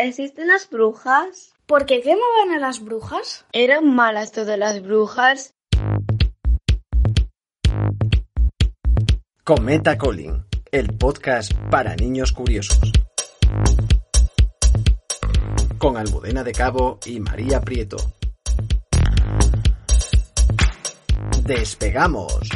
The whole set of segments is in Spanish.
¿Existen las brujas? ¿Por qué quemaban a las brujas? ¿Eran malas todas las brujas? Cometa Colin, el podcast para niños curiosos. Con Almudena de Cabo y María Prieto. ¡Despegamos!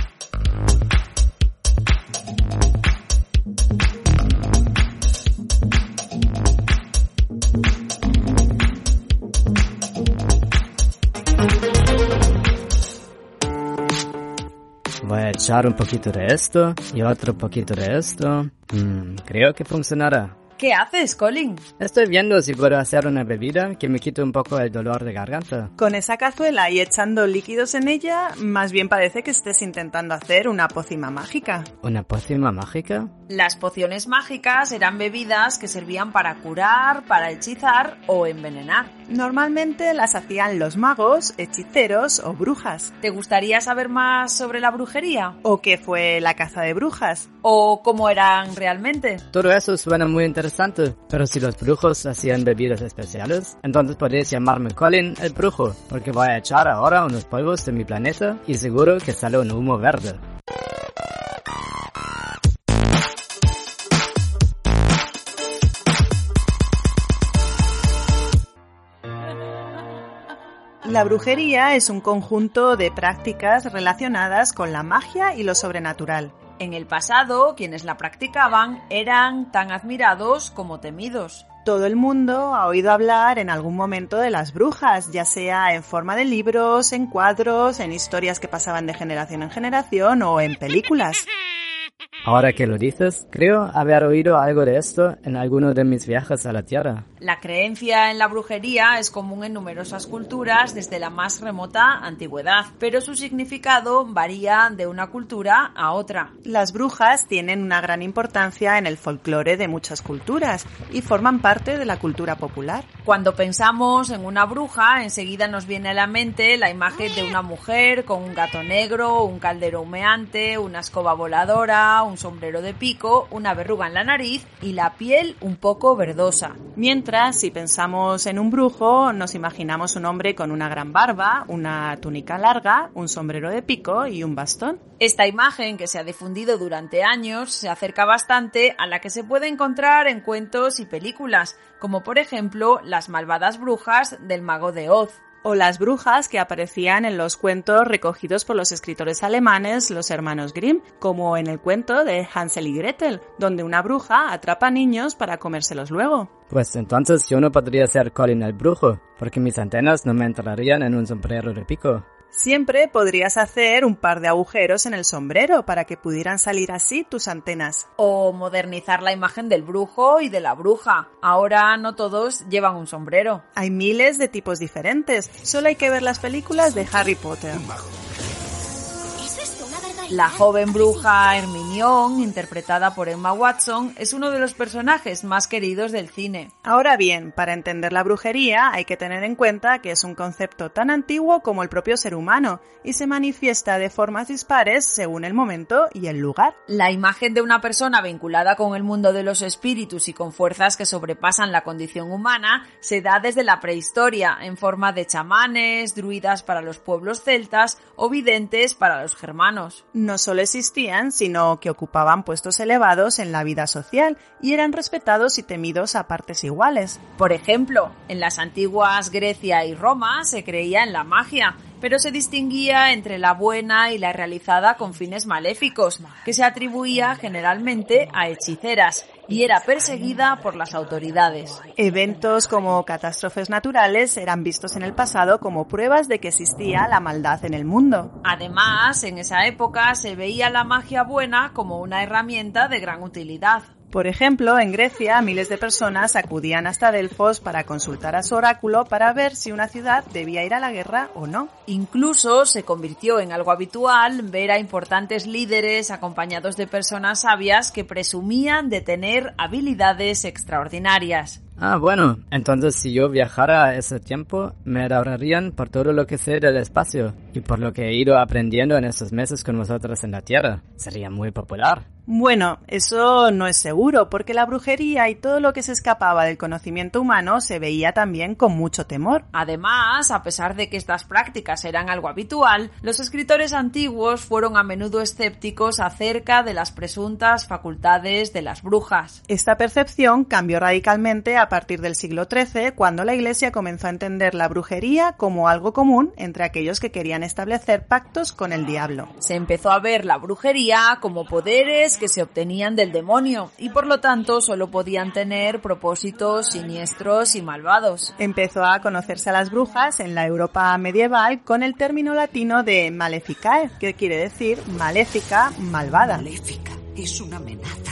Echar un poquito de esto y otro poquito de esto. Mm, creo que funcionará. ¿Qué haces, Colin? Estoy viendo si puedo hacer una bebida que me quite un poco el dolor de garganta. Con esa cazuela y echando líquidos en ella, más bien parece que estés intentando hacer una pócima mágica. ¿Una pócima mágica? Las pociones mágicas eran bebidas que servían para curar, para hechizar o envenenar. Normalmente las hacían los magos, hechiceros o brujas. ¿Te gustaría saber más sobre la brujería? ¿O qué fue la caza de brujas? ¿O cómo eran realmente? Todo eso suena muy interesante, pero si los brujos hacían bebidas especiales, entonces podéis llamarme Colin el brujo, porque voy a echar ahora unos polvos de mi planeta y seguro que sale un humo verde. La brujería es un conjunto de prácticas relacionadas con la magia y lo sobrenatural. En el pasado, quienes la practicaban eran tan admirados como temidos. Todo el mundo ha oído hablar en algún momento de las brujas, ya sea en forma de libros, en cuadros, en historias que pasaban de generación en generación o en películas. Ahora que lo dices, creo haber oído algo de esto en alguno de mis viajes a la Tierra. La creencia en la brujería es común en numerosas culturas desde la más remota antigüedad, pero su significado varía de una cultura a otra. Las brujas tienen una gran importancia en el folclore de muchas culturas y forman parte de la cultura popular. Cuando pensamos en una bruja, enseguida nos viene a la mente la imagen de una mujer con un gato negro, un caldero humeante, una escoba voladora, un sombrero de pico, una verruga en la nariz y la piel un poco verdosa. Mientras, si pensamos en un brujo, nos imaginamos un hombre con una gran barba, una túnica larga, un sombrero de pico y un bastón. Esta imagen, que se ha difundido durante años, se acerca bastante a la que se puede encontrar en cuentos y películas, como por ejemplo Las malvadas brujas del mago de Oz o las brujas que aparecían en los cuentos recogidos por los escritores alemanes, los hermanos Grimm, como en el cuento de Hansel y Gretel, donde una bruja atrapa niños para comérselos luego. Pues entonces yo no podría ser Colin el brujo, porque mis antenas no me entrarían en un sombrero de pico. Siempre podrías hacer un par de agujeros en el sombrero para que pudieran salir así tus antenas. O modernizar la imagen del brujo y de la bruja. Ahora no todos llevan un sombrero. Hay miles de tipos diferentes. Solo hay que ver las películas de Harry Potter. La joven bruja Hermione, interpretada por Emma Watson, es uno de los personajes más queridos del cine. Ahora bien, para entender la brujería hay que tener en cuenta que es un concepto tan antiguo como el propio ser humano y se manifiesta de formas dispares según el momento y el lugar. La imagen de una persona vinculada con el mundo de los espíritus y con fuerzas que sobrepasan la condición humana se da desde la prehistoria en forma de chamanes, druidas para los pueblos celtas o videntes para los germanos no solo existían, sino que ocupaban puestos elevados en la vida social y eran respetados y temidos a partes iguales. Por ejemplo, en las antiguas Grecia y Roma se creía en la magia, pero se distinguía entre la buena y la realizada con fines maléficos, que se atribuía generalmente a hechiceras y era perseguida por las autoridades. Eventos como catástrofes naturales eran vistos en el pasado como pruebas de que existía la maldad en el mundo. Además, en esa época se veía la magia buena como una herramienta de gran utilidad. Por ejemplo, en Grecia miles de personas acudían hasta Delfos para consultar a su oráculo para ver si una ciudad debía ir a la guerra o no. Incluso se convirtió en algo habitual ver a importantes líderes acompañados de personas sabias que presumían de tener habilidades extraordinarias. Ah, bueno, entonces si yo viajara a ese tiempo, me ahorrarían por todo lo que sé del espacio y por lo que he ido aprendiendo en estos meses con vosotros en la Tierra. Sería muy popular. Bueno, eso no es seguro, porque la brujería y todo lo que se escapaba del conocimiento humano se veía también con mucho temor. Además, a pesar de que estas prácticas eran algo habitual, los escritores antiguos fueron a menudo escépticos acerca de las presuntas facultades de las brujas. Esta percepción cambió radicalmente a partir del siglo XIII, cuando la Iglesia comenzó a entender la brujería como algo común entre aquellos que querían establecer pactos con el diablo. Se empezó a ver la brujería como poderes que se obtenían del demonio y por lo tanto solo podían tener propósitos siniestros y malvados. Empezó a conocerse a las brujas en la Europa medieval con el término latino de maleficae, que quiere decir maléfica, malvada. Maléfica es una amenaza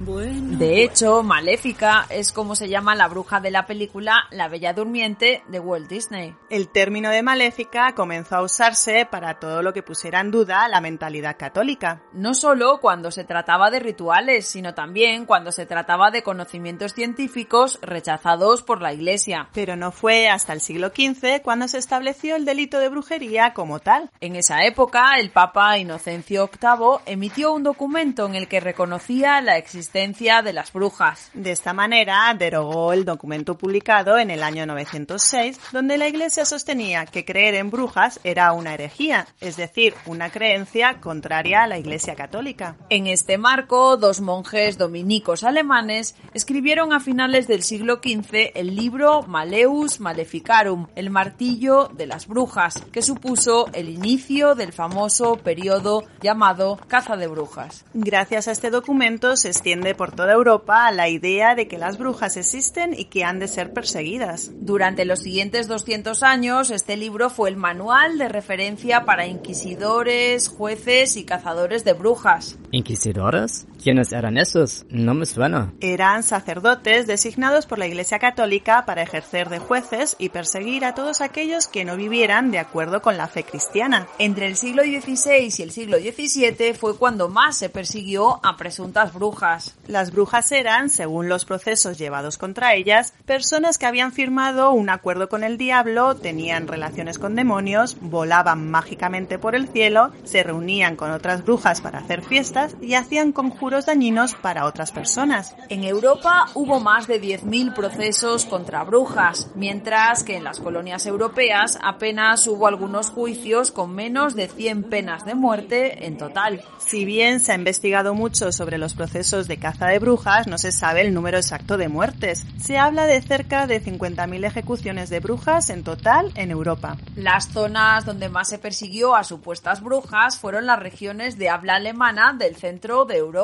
de hecho, Maléfica es como se llama la bruja de la película La Bella Durmiente de Walt Disney. El término de maléfica comenzó a usarse para todo lo que pusiera en duda la mentalidad católica. No solo cuando se trataba de rituales, sino también cuando se trataba de conocimientos científicos rechazados por la Iglesia. Pero no fue hasta el siglo XV cuando se estableció el delito de brujería como tal. En esa época, el Papa Inocencio VIII emitió un documento en el que reconocía la existencia de las brujas. De esta manera, derogó el documento publicado en el año 906, donde la Iglesia sostenía que creer en brujas era una herejía, es decir, una creencia contraria a la Iglesia católica. En este marco, dos monjes dominicos alemanes escribieron a finales del siglo XV el libro Maleus Maleficarum, el martillo de las brujas, que supuso el inicio del famoso periodo llamado caza de brujas. Gracias a este documento se extiende por toda Europa la idea de que las brujas existen y que han de ser perseguidas. Durante los siguientes 200 años, este libro fue el manual de referencia para inquisidores, jueces y cazadores de brujas. ¿Inquisidores? ¿Quiénes eran esos? No me suena. Eran sacerdotes designados por la Iglesia Católica para ejercer de jueces y perseguir a todos aquellos que no vivieran de acuerdo con la fe cristiana. Entre el siglo XVI y el siglo XVII fue cuando más se persiguió a presuntas brujas. Las brujas eran, según los procesos llevados contra ellas, personas que habían firmado un acuerdo con el diablo, tenían relaciones con demonios, volaban mágicamente por el cielo, se reunían con otras brujas para hacer fiestas y hacían conjuros dañinos para otras personas. En Europa hubo más de 10.000 procesos contra brujas, mientras que en las colonias europeas apenas hubo algunos juicios con menos de 100 penas de muerte en total. Si bien se ha investigado mucho sobre los procesos de caza de brujas, no se sabe el número exacto de muertes. Se habla de cerca de 50.000 ejecuciones de brujas en total en Europa. Las zonas donde más se persiguió a supuestas brujas fueron las regiones de habla alemana del centro de Europa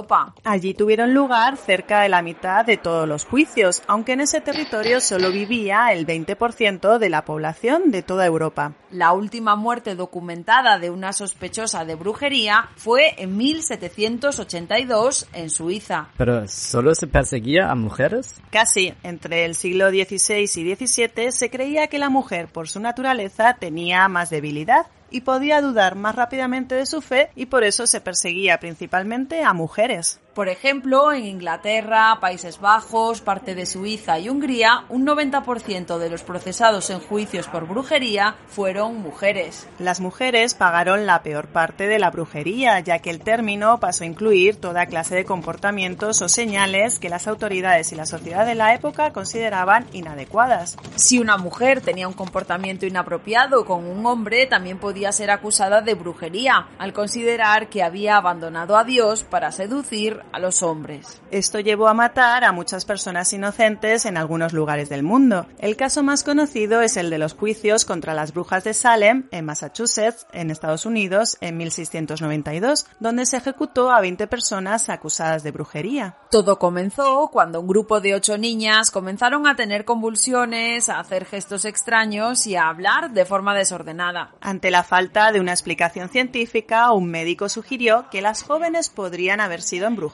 Allí tuvieron lugar cerca de la mitad de todos los juicios, aunque en ese territorio solo vivía el 20% de la población de toda Europa. La última muerte documentada de una sospechosa de brujería fue en 1782 en Suiza. ¿Pero solo se perseguía a mujeres? Casi. Entre el siglo XVI y XVII se creía que la mujer por su naturaleza tenía más debilidad y podía dudar más rápidamente de su fe y por eso se perseguía principalmente a mujeres. Por ejemplo, en Inglaterra, Países Bajos, parte de Suiza y Hungría, un 90% de los procesados en juicios por brujería fueron mujeres. Las mujeres pagaron la peor parte de la brujería, ya que el término pasó a incluir toda clase de comportamientos o señales que las autoridades y la sociedad de la época consideraban inadecuadas. Si una mujer tenía un comportamiento inapropiado con un hombre, también podía ser acusada de brujería, al considerar que había abandonado a Dios para seducir a los hombres. Esto llevó a matar a muchas personas inocentes en algunos lugares del mundo. El caso más conocido es el de los juicios contra las brujas de Salem, en Massachusetts, en Estados Unidos, en 1692, donde se ejecutó a 20 personas acusadas de brujería. Todo comenzó cuando un grupo de ocho niñas comenzaron a tener convulsiones, a hacer gestos extraños y a hablar de forma desordenada. Ante la falta de una explicación científica, un médico sugirió que las jóvenes podrían haber sido embrujadas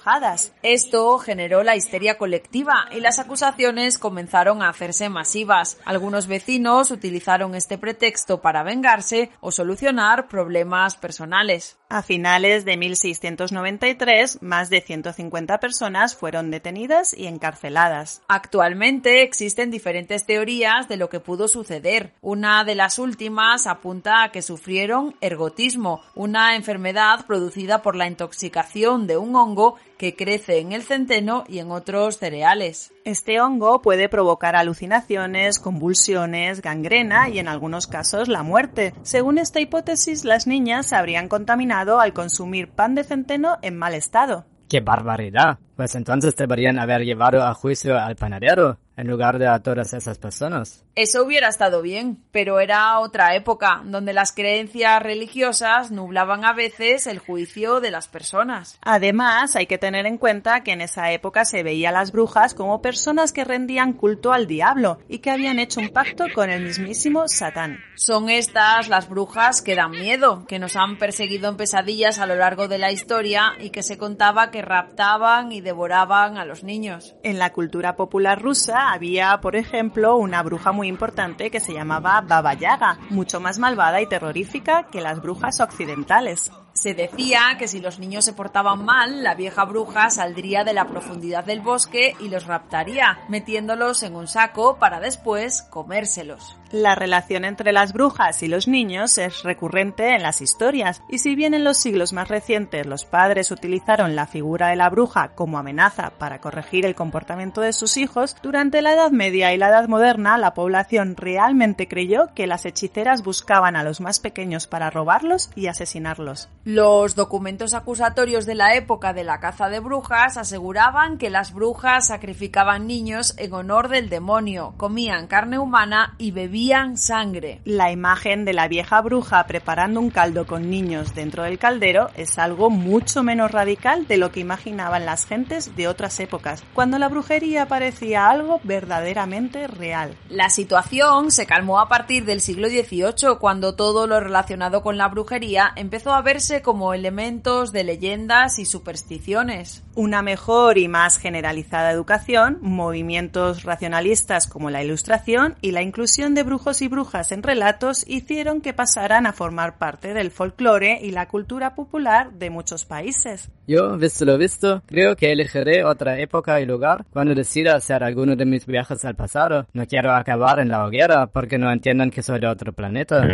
Esto generó la histeria colectiva y las acusaciones comenzaron a hacerse masivas. Algunos vecinos utilizaron este pretexto para vengarse o solucionar problemas personales. A finales de 1693, más de 150 personas fueron detenidas y encarceladas. Actualmente existen diferentes teorías de lo que pudo suceder. Una de las últimas apunta a que sufrieron ergotismo, una enfermedad producida por la intoxicación de un hongo que crece en el centeno y en otros cereales. Este hongo puede provocar alucinaciones, convulsiones, gangrena y en algunos casos la muerte. Según esta hipótesis, las niñas se habrían contaminado al consumir pan de centeno en mal estado. ¡Qué barbaridad! Pues entonces deberían haber llevado a juicio al panadero en lugar de a todas esas personas. Eso hubiera estado bien, pero era otra época donde las creencias religiosas nublaban a veces el juicio de las personas. Además, hay que tener en cuenta que en esa época se veía a las brujas como personas que rendían culto al diablo y que habían hecho un pacto con el mismísimo Satán. Son estas las brujas que dan miedo, que nos han perseguido en pesadillas a lo largo de la historia y que se contaba que raptaban y devoraban a los niños. En la cultura popular rusa había, por ejemplo, una bruja muy importante que se llamaba Baba Yaga, mucho más malvada y terrorífica que las brujas occidentales. Se decía que si los niños se portaban mal, la vieja bruja saldría de la profundidad del bosque y los raptaría, metiéndolos en un saco para después comérselos. La relación entre las brujas y los niños es recurrente en las historias, y si bien en los siglos más recientes los padres utilizaron la figura de la bruja como amenaza para corregir el comportamiento de sus hijos, durante la Edad Media y la Edad Moderna la población realmente creyó que las hechiceras buscaban a los más pequeños para robarlos y asesinarlos. Los documentos acusatorios de la época de la caza de brujas aseguraban que las brujas sacrificaban niños en honor del demonio, comían carne humana y bebían sangre. La imagen de la vieja bruja preparando un caldo con niños dentro del caldero es algo mucho menos radical de lo que imaginaban las gentes de otras épocas, cuando la brujería parecía algo verdaderamente real. La situación se calmó a partir del siglo XVIII, cuando todo lo relacionado con la brujería empezó a verse como elementos de leyendas y supersticiones. Una mejor y más generalizada educación, movimientos racionalistas como la ilustración y la inclusión de brujos y brujas en relatos hicieron que pasaran a formar parte del folclore y la cultura popular de muchos países. Yo, visto lo visto, creo que elegiré otra época y lugar cuando decida hacer alguno de mis viajes al pasado. No quiero acabar en la hoguera porque no entiendan que soy de otro planeta.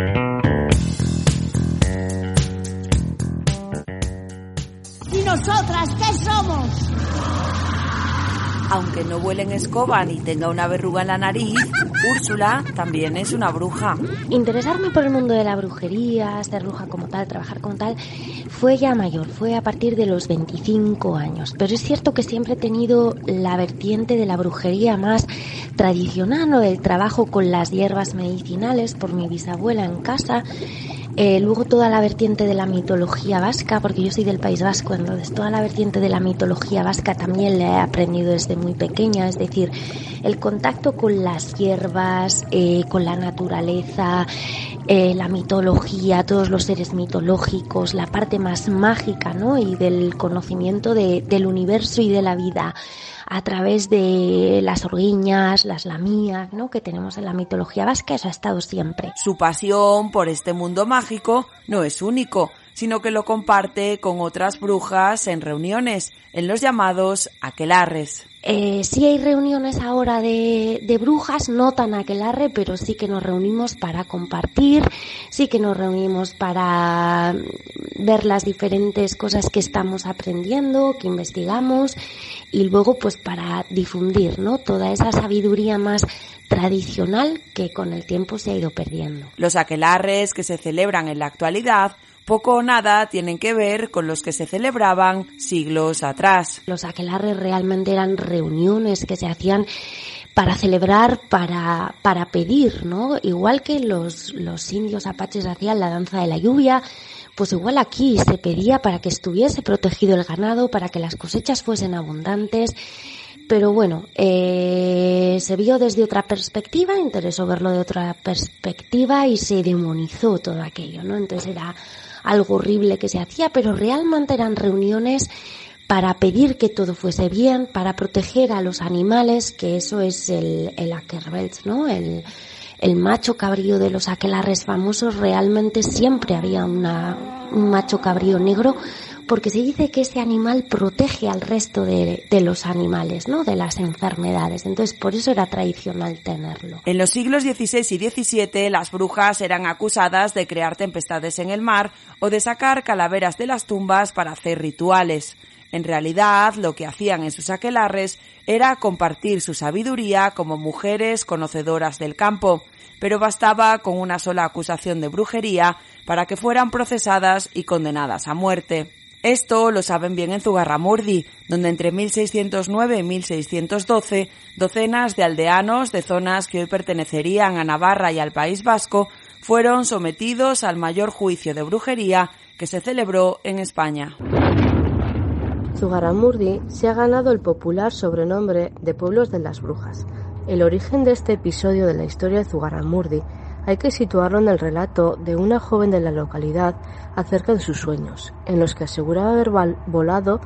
nosotras qué somos? Aunque no vuele en escoba ni tenga una verruga en la nariz, Úrsula también es una bruja. Interesarme por el mundo de la brujería, ser bruja como tal, trabajar como tal, fue ya mayor, fue a partir de los 25 años. Pero es cierto que siempre he tenido la vertiente de la brujería más tradicional, o del trabajo con las hierbas medicinales por mi bisabuela en casa eh, luego toda la vertiente de la mitología vasca, porque yo soy del País Vasco, entonces toda la vertiente de la mitología vasca también la he aprendido desde muy pequeña, es decir, el contacto con las hierbas, eh, con la naturaleza, eh, la mitología, todos los seres mitológicos, la parte más mágica, ¿no? Y del conocimiento del universo y de la vida a través de las orguiñas, las lamías, ¿no? que tenemos en la mitología vasca, eso ha estado siempre. Su pasión por este mundo mágico no es único, sino que lo comparte con otras brujas en reuniones, en los llamados aquelarres. Eh, sí hay reuniones ahora de, de, brujas, no tan aquelarre, pero sí que nos reunimos para compartir, sí que nos reunimos para ver las diferentes cosas que estamos aprendiendo, que investigamos y luego pues para difundir, ¿no? Toda esa sabiduría más tradicional que con el tiempo se ha ido perdiendo. Los aquelarres que se celebran en la actualidad poco o nada tienen que ver con los que se celebraban siglos atrás. Los aquelarres realmente eran reuniones que se hacían para celebrar, para, para pedir, ¿no? Igual que los, los indios apaches hacían la danza de la lluvia, pues igual aquí se pedía para que estuviese protegido el ganado, para que las cosechas fuesen abundantes. Pero bueno, eh, se vio desde otra perspectiva, interesó verlo de otra perspectiva y se demonizó todo aquello, ¿no? Entonces era algo horrible que se hacía, pero realmente eran reuniones para pedir que todo fuese bien, para proteger a los animales, que eso es el, el Ackerbelt, ¿no? El, el macho cabrío de los aquelarres famosos, realmente siempre había una, un macho cabrío negro porque se dice que ese animal protege al resto de, los animales, ¿no? De las enfermedades. Entonces, por eso era tradicional tenerlo. En los siglos XVI y XVII, las brujas eran acusadas de crear tempestades en el mar o de sacar calaveras de las tumbas para hacer rituales. En realidad, lo que hacían en sus aquelarres era compartir su sabiduría como mujeres conocedoras del campo, pero bastaba con una sola acusación de brujería para que fueran procesadas y condenadas a muerte. Esto lo saben bien en Zugarramurdi, donde entre 1609 y 1612 docenas de aldeanos de zonas que hoy pertenecerían a Navarra y al País Vasco fueron sometidos al mayor juicio de brujería que se celebró en España. Zugarramurdi se ha ganado el popular sobrenombre de Pueblos de las Brujas. El origen de este episodio de la historia de Zugarramurdi hay que situarlo en el relato de una joven de la localidad acerca de sus sueños, en los que aseguraba haber volado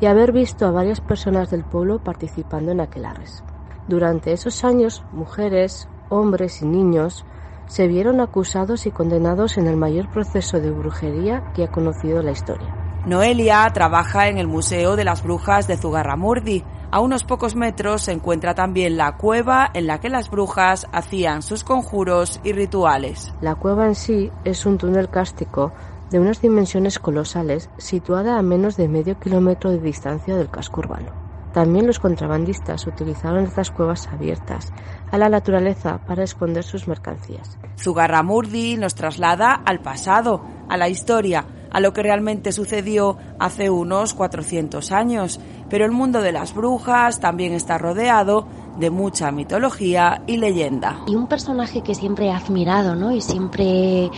y haber visto a varias personas del pueblo participando en aquelarres. Durante esos años, mujeres, hombres y niños se vieron acusados y condenados en el mayor proceso de brujería que ha conocido la historia. Noelia trabaja en el Museo de las Brujas de Zugarramurdi. A unos pocos metros se encuentra también la cueva en la que las brujas hacían sus conjuros y rituales. La cueva en sí es un túnel cástico de unas dimensiones colosales situada a menos de medio kilómetro de distancia del casco urbano. También los contrabandistas utilizaron estas cuevas abiertas a la naturaleza para esconder sus mercancías. Zugarramurdi nos traslada al pasado, a la historia, a lo que realmente sucedió hace unos 400 años, pero el mundo de las brujas también está rodeado de mucha mitología y leyenda. Y un personaje que siempre he admirado, ¿no? Y siempre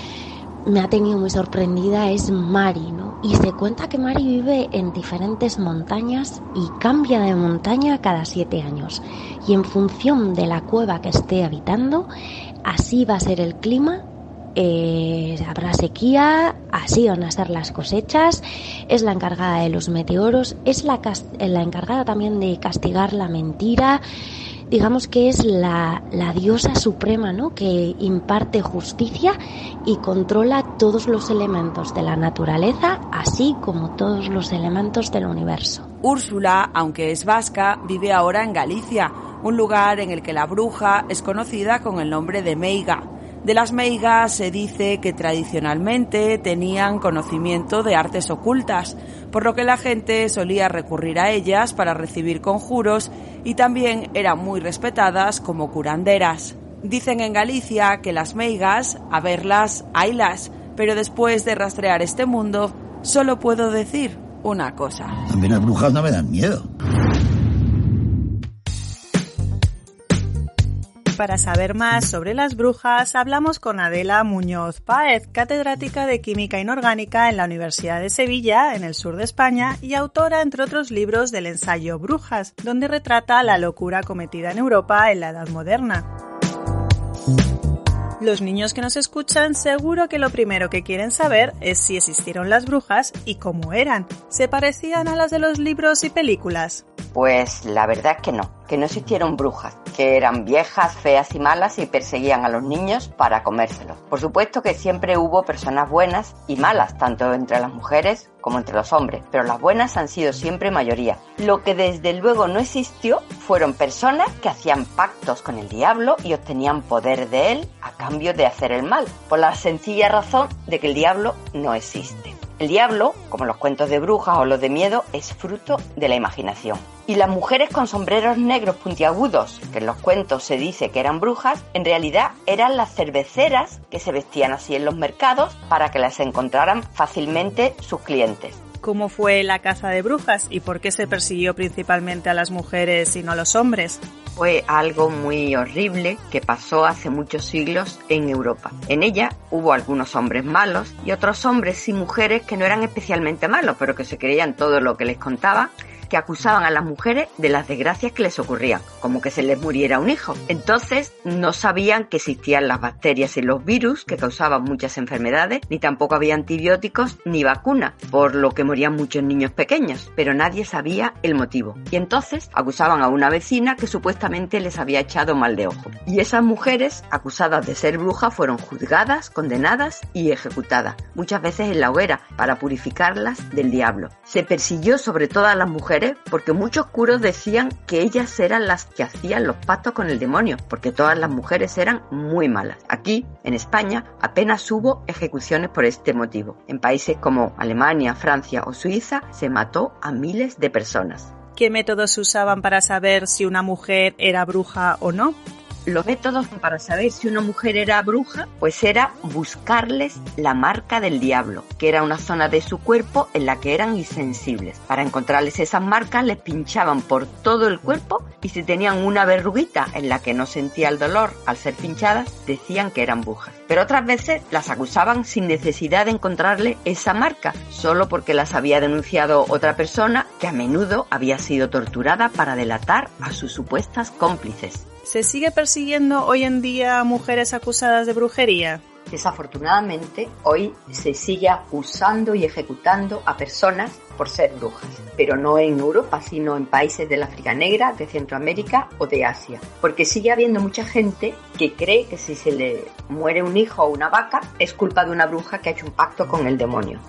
me ha tenido muy sorprendida es Mari, ¿no? Y se cuenta que Mari vive en diferentes montañas y cambia de montaña cada siete años. Y en función de la cueva que esté habitando, así va a ser el clima eh, habrá sequía, así van a ser las cosechas, es la encargada de los meteoros, es la, encargada también de castigar la mentira, digamos que es la, la, diosa suprema, ¿no? Que imparte justicia y controla todos los elementos de la naturaleza, así como todos los elementos del universo. Úrsula, aunque es vasca, vive ahora en Galicia, un lugar en el que la bruja es conocida con el nombre de Meiga. De las meigas se dice que tradicionalmente tenían conocimiento de artes ocultas, por lo que la gente solía recurrir a ellas para recibir conjuros y también eran muy respetadas como curanderas. Dicen en Galicia que las meigas, a verlas, haylas, pero después de rastrear este mundo, solo puedo decir una cosa. A las brujas no me dan miedo. Para saber más sobre las brujas, hablamos con Adela Muñoz Páez, catedrática de Química Inorgánica en la Universidad de Sevilla, en el sur de España, y autora, entre otros libros, del ensayo Brujas, donde retrata la locura cometida en Europa en la Edad Moderna. Los niños que nos escuchan seguro que lo primero que quieren saber es si existieron las brujas y cómo eran. ¿Se parecían a las de los libros y películas? Pues la verdad es que no, que no existieron brujas, que eran viejas, feas y malas y perseguían a los niños para comérselos. Por supuesto que siempre hubo personas buenas y malas, tanto entre las mujeres como entre los hombres, pero las buenas han sido siempre mayoría. Lo que desde luego no existió fueron personas que hacían pactos con el diablo y obtenían poder de él a cambio de hacer el mal, por la sencilla razón de que el diablo no existe. El diablo, como los cuentos de brujas o los de miedo, es fruto de la imaginación. Y las mujeres con sombreros negros puntiagudos, que en los cuentos se dice que eran brujas, en realidad eran las cerveceras que se vestían así en los mercados para que las encontraran fácilmente sus clientes. ¿Cómo fue la caza de brujas y por qué se persiguió principalmente a las mujeres y no a los hombres? fue algo muy horrible que pasó hace muchos siglos en Europa. En ella hubo algunos hombres malos y otros hombres y mujeres que no eran especialmente malos, pero que se creían todo lo que les contaba que acusaban a las mujeres de las desgracias que les ocurrían, como que se les muriera un hijo. Entonces no sabían que existían las bacterias y los virus que causaban muchas enfermedades, ni tampoco había antibióticos ni vacunas, por lo que morían muchos niños pequeños, pero nadie sabía el motivo. Y entonces acusaban a una vecina que supuestamente les había echado mal de ojo. Y esas mujeres, acusadas de ser brujas, fueron juzgadas, condenadas y ejecutadas, muchas veces en la hoguera, para purificarlas del diablo. Se persiguió sobre todo a las mujeres porque muchos curos decían que ellas eran las que hacían los pactos con el demonio, porque todas las mujeres eran muy malas. Aquí, en España, apenas hubo ejecuciones por este motivo. En países como Alemania, Francia o Suiza se mató a miles de personas. ¿Qué métodos usaban para saber si una mujer era bruja o no? Los métodos para saber si una mujer era bruja, pues era buscarles la marca del diablo, que era una zona de su cuerpo en la que eran insensibles. Para encontrarles esas marcas les pinchaban por todo el cuerpo y si tenían una verruguita en la que no sentía el dolor al ser pinchadas, decían que eran brujas. Pero otras veces las acusaban sin necesidad de encontrarle esa marca, solo porque las había denunciado otra persona que a menudo había sido torturada para delatar a sus supuestas cómplices. ¿Se sigue persiguiendo hoy en día a mujeres acusadas de brujería? Desafortunadamente, hoy se sigue acusando y ejecutando a personas por ser brujas, pero no en Europa, sino en países del África Negra, de Centroamérica o de Asia, porque sigue habiendo mucha gente que cree que si se le muere un hijo o una vaca es culpa de una bruja que ha hecho un pacto con el demonio.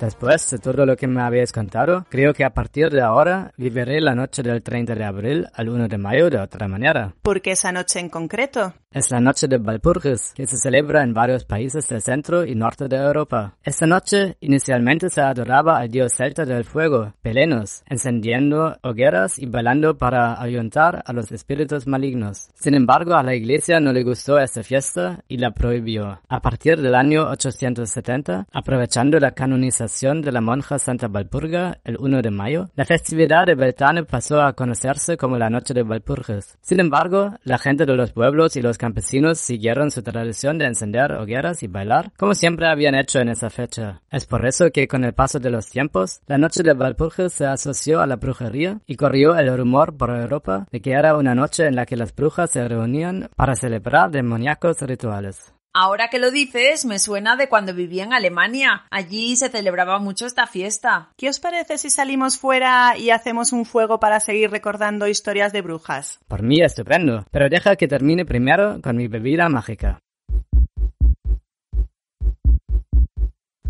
Después de todo lo que me habéis contado, creo que a partir de ahora viviré la noche del 30 de abril al 1 de mayo de otra manera. ¿Por qué esa noche en concreto? Es la noche de Valpurgis, que se celebra en varios países del centro y norte de Europa. Esta noche inicialmente se adoraba al dios celta del fuego, Pelenos, encendiendo hogueras y bailando para ayuntar a los espíritus malignos. Sin embargo, a la iglesia no le gustó esta fiesta y la prohibió. A partir del año 870, aprovechando la canonización de la monja Santa Valpurga el 1 de mayo, la festividad de Beltane pasó a conocerse como la Noche de Valpurgis. Sin embargo, la gente de los pueblos y los campesinos siguieron su tradición de encender hogueras y bailar, como siempre habían hecho en esa fecha. Es por eso que con el paso de los tiempos, la Noche de Valpurgis se asoció a la brujería y corrió el rumor por Europa de que era una noche en la que las brujas se reunían para celebrar demoníacos rituales. Ahora que lo dices, me suena de cuando vivía en Alemania. Allí se celebraba mucho esta fiesta. ¿Qué os parece si salimos fuera y hacemos un fuego para seguir recordando historias de brujas? Por mí estupendo, pero deja que termine primero con mi bebida mágica.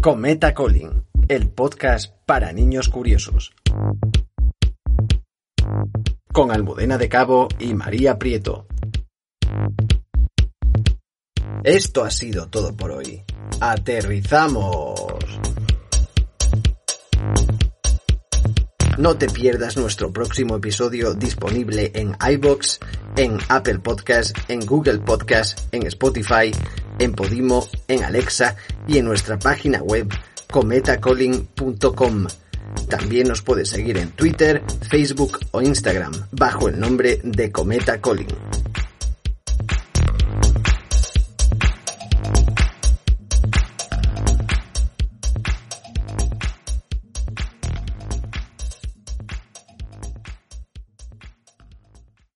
Cometa Calling, el podcast para niños curiosos. Con Almudena de Cabo y María Prieto. Esto ha sido todo por hoy. Aterrizamos. No te pierdas nuestro próximo episodio disponible en iBox, en Apple Podcast, en Google Podcast, en Spotify, en Podimo, en Alexa y en nuestra página web cometacalling.com. También nos puedes seguir en Twitter, Facebook o Instagram bajo el nombre de Cometa Calling.